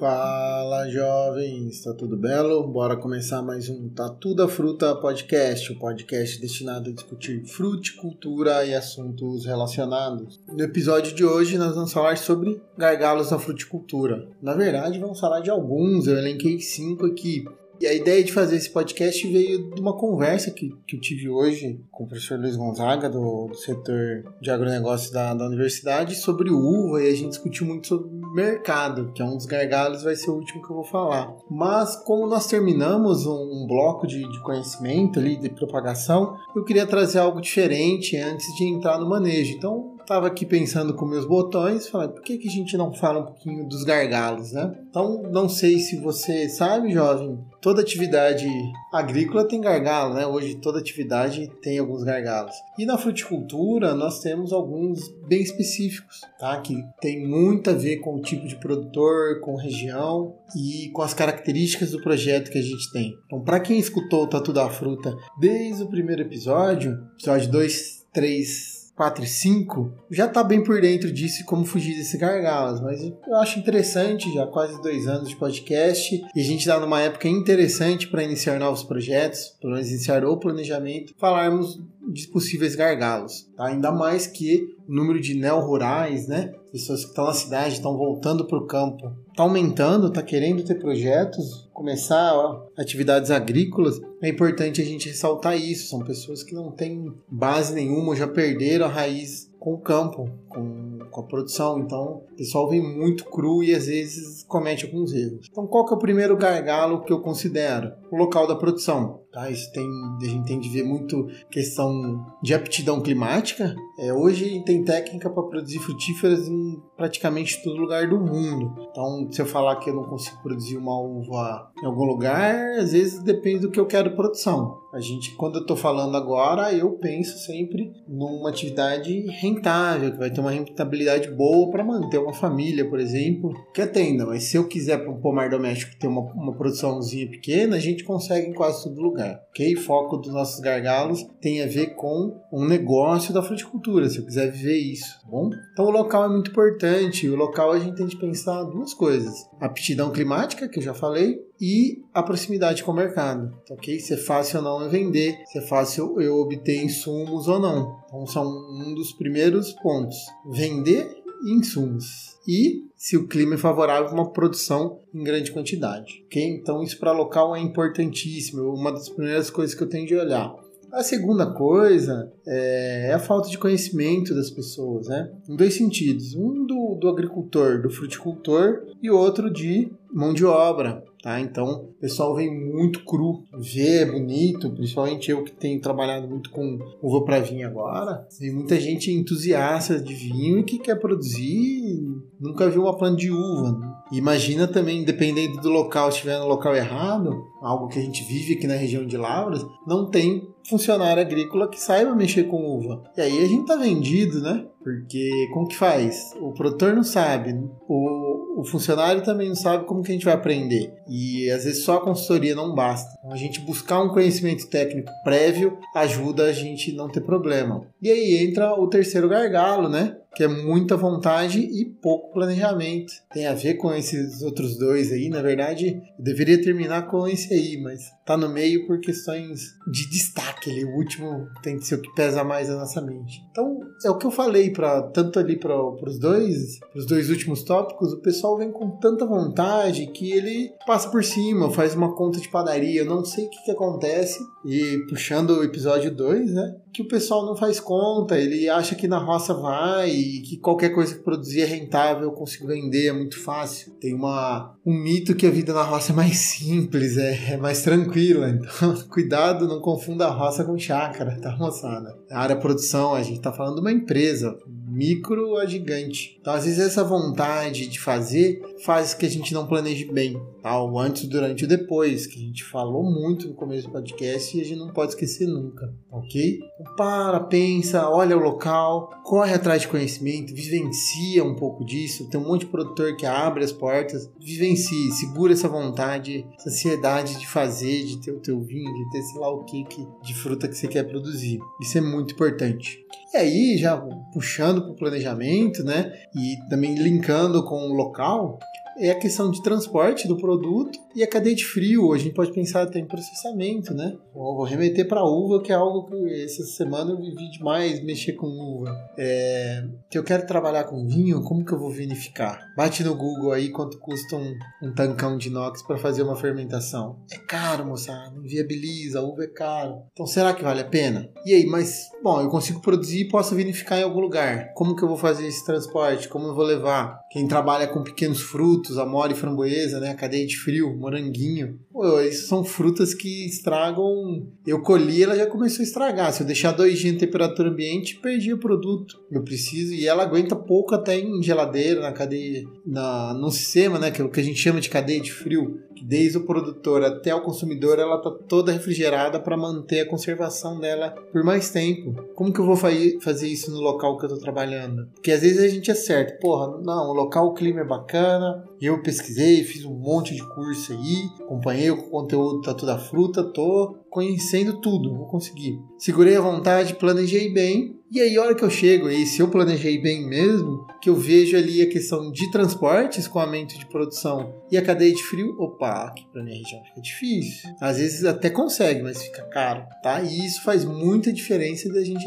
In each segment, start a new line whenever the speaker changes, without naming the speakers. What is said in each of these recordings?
Fala jovens, está tudo belo? Bora começar mais um Tatu da Fruta Podcast, o um podcast destinado a discutir fruticultura e assuntos relacionados. No episódio de hoje nós vamos falar sobre gargalos da fruticultura. Na verdade, vamos falar de alguns, eu elenquei cinco aqui. E a ideia de fazer esse podcast veio de uma conversa que, que eu tive hoje com o professor Luiz Gonzaga, do, do setor de agronegócio da, da universidade, sobre uva, e a gente discutiu muito sobre mercado, que é um dos gargalos, vai ser o último que eu vou falar. Mas como nós terminamos um, um bloco de, de conhecimento ali, de propagação, eu queria trazer algo diferente antes de entrar no manejo. Então, estava aqui pensando com meus botões, falei, por que, que a gente não fala um pouquinho dos gargalos, né? Então, não sei se você sabe, jovem, toda atividade agrícola tem gargalo, né? Hoje toda atividade tem alguns gargalos. E na fruticultura nós temos alguns bem específicos, tá? Que tem muito a ver com o tipo de produtor, com região e com as características do projeto que a gente tem. Então, para quem escutou o Tatu da Fruta desde o primeiro episódio, episódio 2, 3, 4 e 5, já está bem por dentro disso e como fugir desse gargalos. Mas eu acho interessante, já quase dois anos de podcast, e a gente está numa época interessante para iniciar novos projetos, pelo menos iniciar o planejamento, falarmos de possíveis gargalos. Tá? Ainda mais que o número de neo-rurais, né? pessoas que estão na cidade, estão voltando para o campo, está aumentando, está querendo ter projetos, começar ó, atividades agrícolas, é importante a gente ressaltar isso. São pessoas que não têm base nenhuma, já perderam a raiz com o campo, com, com, a produção. Então, o pessoal vem muito cru e às vezes comete alguns erros. Então, qual que é o primeiro gargalo que eu considero? O local da produção. Tá? Isso tem, a gente tem de ver muito questão de aptidão climática. É, hoje tem técnica para produzir frutíferas em praticamente todo lugar do mundo. Então, se eu falar que eu não consigo produzir uma uva em algum lugar, às vezes depende do que eu quero produção. A gente, quando eu estou falando agora, eu penso sempre numa atividade rentável, que vai ter uma rentabilidade boa para manter uma família, por exemplo, que atenda. Mas se eu quiser para um pomar doméstico ter uma, uma produçãozinha pequena, a gente consegue em quase todo lugar, ok? Foco dos nossos gargalos tem a ver com um negócio da fruticultura, se eu quiser viver isso, tá bom? Então o local é muito importante. O local a gente tem de pensar duas coisas: aptidão climática, que eu já falei, e a proximidade com o mercado, ok? Se é fácil ou não vender, se é fácil eu obter insumos ou não. Então são um dos primeiros pontos: vender insumos e se o clima é favorável uma produção em grande quantidade, ok? Então isso para local é importantíssimo, uma das primeiras coisas que eu tenho de olhar. A segunda coisa é a falta de conhecimento das pessoas, né? Em dois sentidos. Um do, do agricultor, do fruticultor, e outro de mão de obra, tá? Então, o pessoal vem muito cru, vê, é bonito, principalmente eu que tenho trabalhado muito com uva para vinho agora. Tem muita gente entusiasta de vinho e que quer produzir, nunca viu uma planta de uva. Né? Imagina também, dependendo do local, se estiver no local errado, algo que a gente vive aqui na região de Lavras, não tem funcionário agrícola que saiba mexer com uva. E aí a gente tá vendido, né? Porque como que faz? O produtor não sabe, o, o funcionário também não sabe como que a gente vai aprender. E às vezes só a consultoria não basta. Então, a gente buscar um conhecimento técnico prévio ajuda a gente não ter problema. E aí entra o terceiro gargalo, né? que é muita vontade e pouco planejamento. Tem a ver com esses outros dois aí, na verdade, eu deveria terminar com esse aí, mas tá no meio por questões de destaque ali. O último tem que ser o que pesa mais na nossa mente. Então, é o que eu falei para tanto ali para os dois, os dois últimos tópicos, o pessoal vem com tanta vontade que ele passa por cima, faz uma conta de padaria, eu não sei o que, que acontece. E puxando o episódio 2, né? Que o pessoal não faz conta, ele acha que na roça vai e que qualquer coisa que produzir é rentável, eu consigo vender, é muito fácil. Tem uma, um mito que a vida na roça é mais simples, é, é mais tranquila. Então, cuidado, não confunda a roça com chácara, tá, moçada? A área produção, a gente tá falando de uma empresa, micro a gigante. Então, às vezes, essa vontade de fazer faz que a gente não planeje bem, tá? O antes, durante e depois, que a gente falou muito no começo do podcast e a gente não pode esquecer nunca, ok? Então, para, pensa, olha o local, corre atrás de conhecimento, vivencia um pouco disso. Tem um monte de produtor que abre as portas, vivencie, segura essa vontade, essa ansiedade de fazer, de ter o teu vinho, de ter sei lá o que de fruta que você quer produzir. Isso é muito importante. E aí, já puxando para o planejamento, né? E também linkando com o local, é a questão de transporte do produto e a cadeia de frio. A gente pode pensar até em processamento, né? vou remeter para uva, que é algo que essa semana eu vivi demais mexer com uva. É, que eu quero trabalhar com vinho, como que eu vou vinificar? Bate no Google aí quanto custa um, um tancão de inox para fazer uma fermentação. É caro, moçada, inviabiliza, a uva é caro. Então será que vale a pena? E aí, mas, bom, eu consigo produzir e posso vinificar em algum lugar. Como que eu vou fazer esse transporte? Como eu vou levar? Quem trabalha com pequenos frutos, amora e framboesa, né? Cadeia de frio, moranguinho. Pô, isso são frutas que estragam. Eu colhi, ela já começou a estragar. Se eu deixar dois dias em temperatura ambiente, perdi o produto. Eu preciso, e ela aguenta pouco até em geladeira, na cadeia, na, no sistema, né? Que é o que a gente chama de cadeia de frio que desde o produtor até o consumidor ela tá toda refrigerada para manter a conservação dela por mais tempo. Como que eu vou fazer isso no local que eu tô trabalhando? Porque às vezes a gente acerta, porra, não, o local, o clima é bacana, eu pesquisei, fiz um monte de curso aí, acompanhei o conteúdo tá toda fruta, tô conhecendo tudo, vou conseguir. Segurei a vontade, planejei bem, e aí, a hora que eu chego aí, se eu planejei bem mesmo, que eu vejo ali a questão de transporte, escoamento de produção e a cadeia de frio, opa, aqui pra minha região fica difícil. Às vezes até consegue, mas fica caro, tá? E isso faz muita diferença da gente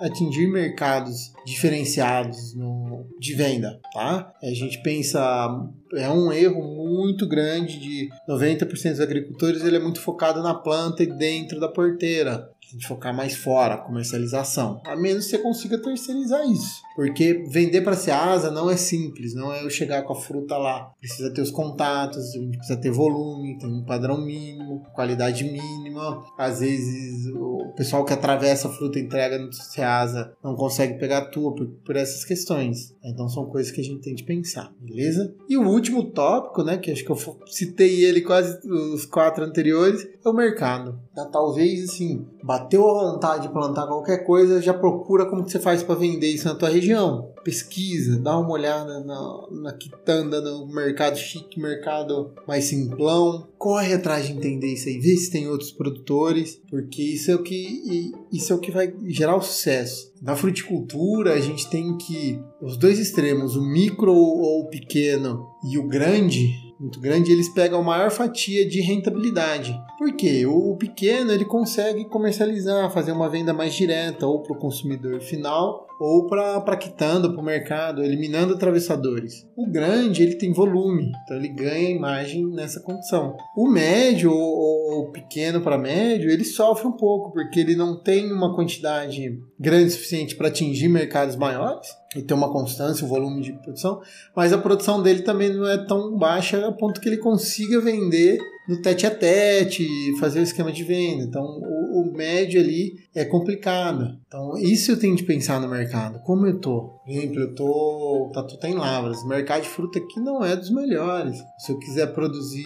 atingir mercados diferenciados no, de venda, tá? A gente pensa, é um erro muito grande de 90% dos agricultores, ele é muito focado na planta e dentro da porteira focar mais fora, comercialização. A menos que você consiga terceirizar isso. Porque vender para Ceasa não é simples, não é eu chegar com a fruta lá. Precisa ter os contatos, precisa ter volume, tem um padrão mínimo, qualidade mínima. Às vezes o pessoal que atravessa a fruta entrega no Ceasa não consegue pegar a tua por, por essas questões. Então são coisas que a gente tem de pensar, beleza? E o último tópico, né, que acho que eu citei ele quase os quatro anteriores, é o mercado. Tá? Talvez assim, bateu a vontade de plantar qualquer coisa, já procura como que você faz para vender isso na tua região. Pesquisa, dá uma olhada na, na quitanda, no mercado chique, mercado mais simplão. Corre atrás de entender isso aí, vê se tem outros produtores, porque isso é o que, isso é o que vai gerar o sucesso. Na fruticultura, a gente tem que os dois extremos, o micro ou o pequeno e o grande, muito grande, eles pegam a maior fatia de rentabilidade. Por quê? O pequeno ele consegue comercializar, fazer uma venda mais direta ou para o consumidor final ou para quitando para o mercado, eliminando atravessadores. O grande ele tem volume, então ele ganha imagem nessa condição. O médio ou, pequeno para médio ele sofre um pouco porque ele não tem uma quantidade grande suficiente para atingir mercados maiores e ter uma constância, um volume de produção, mas a produção dele também não é tão baixa a ponto que ele consiga vender no tete a tete, fazer o esquema de venda. Então, o, médio ali é complicado. Então, isso eu tenho de pensar no mercado. Como eu tô? Por exemplo, eu tô. Tá tudo em lavras. Mercado de fruta aqui não é dos melhores. Se eu quiser produzir,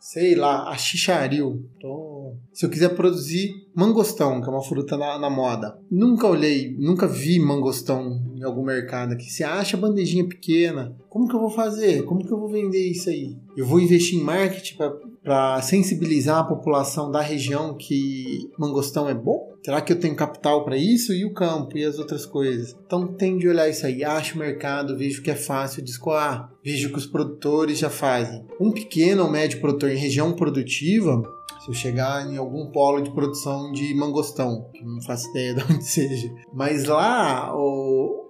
sei lá, a xixaril, tô... se eu quiser produzir mangostão, que é uma fruta na, na moda, nunca olhei, nunca vi mangostão em algum mercado aqui. Se acha bandejinha pequena, como que eu vou fazer? Como que eu vou vender isso aí? Eu vou investir em marketing para sensibilizar a população da região que mangostão é bom? Será que eu tenho capital para isso? E o campo e as outras coisas? Então tem de olhar isso aí. Acho o mercado, vejo que é fácil de escoar, vejo que os produtores já fazem. Um pequeno ou médio produtor em região produtiva, se eu chegar em algum polo de produção de mangostão, que não faço ideia de onde seja, mas lá,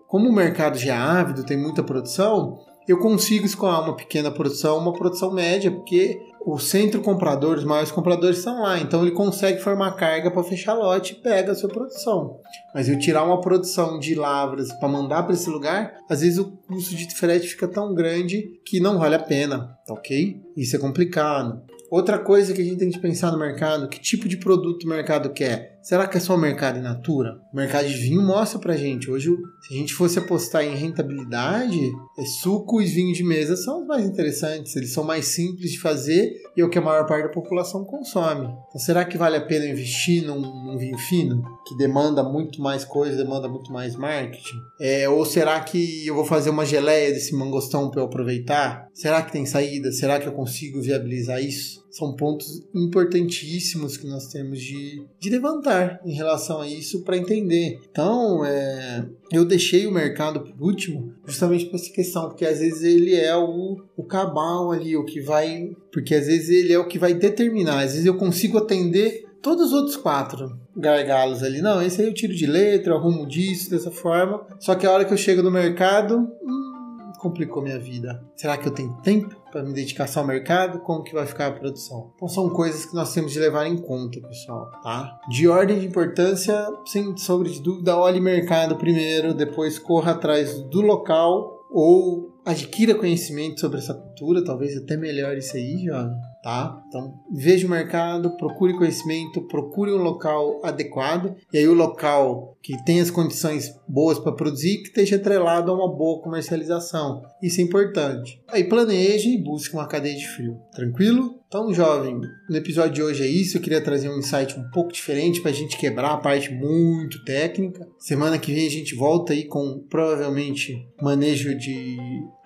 como o mercado já é ávido, tem muita produção, eu consigo escoar uma pequena produção, uma produção média, porque o centro comprador, os maiores compradores estão lá, então ele consegue formar carga para fechar lote e pega a sua produção. Mas eu tirar uma produção de lavras para mandar para esse lugar, às vezes o custo de frete fica tão grande que não vale a pena, tá ok? Isso é complicado. Outra coisa que a gente tem que pensar no mercado, que tipo de produto o mercado quer? Será que é só mercado in natura? O mercado de vinho mostra pra gente. Hoje, se a gente fosse apostar em rentabilidade, é suco e vinho de mesa são os mais interessantes. Eles são mais simples de fazer e é o que a maior parte da população consome. Então, será que vale a pena investir num, num vinho fino, que demanda muito mais coisa, demanda muito mais marketing? É, ou será que eu vou fazer uma geleia desse mangostão para eu aproveitar? Será que tem saída? Será que eu consigo viabilizar isso? são pontos importantíssimos que nós temos de, de levantar em relação a isso para entender. Então, é, eu deixei o mercado por último justamente por essa questão, porque às vezes ele é o, o cabal ali, o que vai. Porque às vezes ele é o que vai determinar. Às vezes eu consigo atender todos os outros quatro gargalos ali. Não, esse aí eu tiro de letra, arrumo disso, dessa forma. Só que a hora que eu chego no mercado, hum, complicou minha vida. Será que eu tenho tempo para me dedicar só ao mercado? Como que vai ficar a produção? Então são coisas que nós temos de levar em conta, pessoal, tá? De ordem de importância, sem sombra de dúvida, olhe mercado primeiro, depois corra atrás do local ou adquira conhecimento sobre essa cultura, talvez até melhor isso aí, jovem tá? Então, veja o mercado, procure conhecimento, procure um local adequado e aí o local que tem as condições boas para produzir que esteja atrelado a uma boa comercialização. Isso é importante. Aí planeje e busque uma cadeia de frio. Tranquilo? Então, jovem, no episódio de hoje é isso. Eu queria trazer um insight um pouco diferente para a gente quebrar a parte muito técnica. Semana que vem a gente volta aí com provavelmente manejo de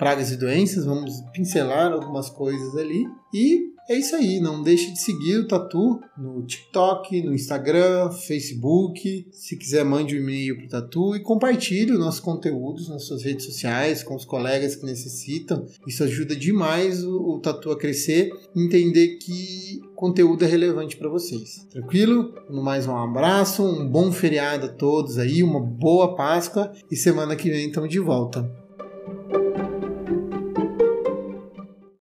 pragas e doenças. Vamos pincelar algumas coisas ali. E é isso aí, não deixe de seguir o Tatu no TikTok, no Instagram, Facebook. Se quiser, mande um e-mail para o Tatu e compartilhe os nossos conteúdos nas suas redes sociais com os colegas que necessitam. Isso ajuda demais o, o Tatu a crescer entender que conteúdo é relevante para vocês. Tranquilo? Mais, um abraço, um bom feriado a todos aí, uma boa Páscoa e semana que vem estamos de volta.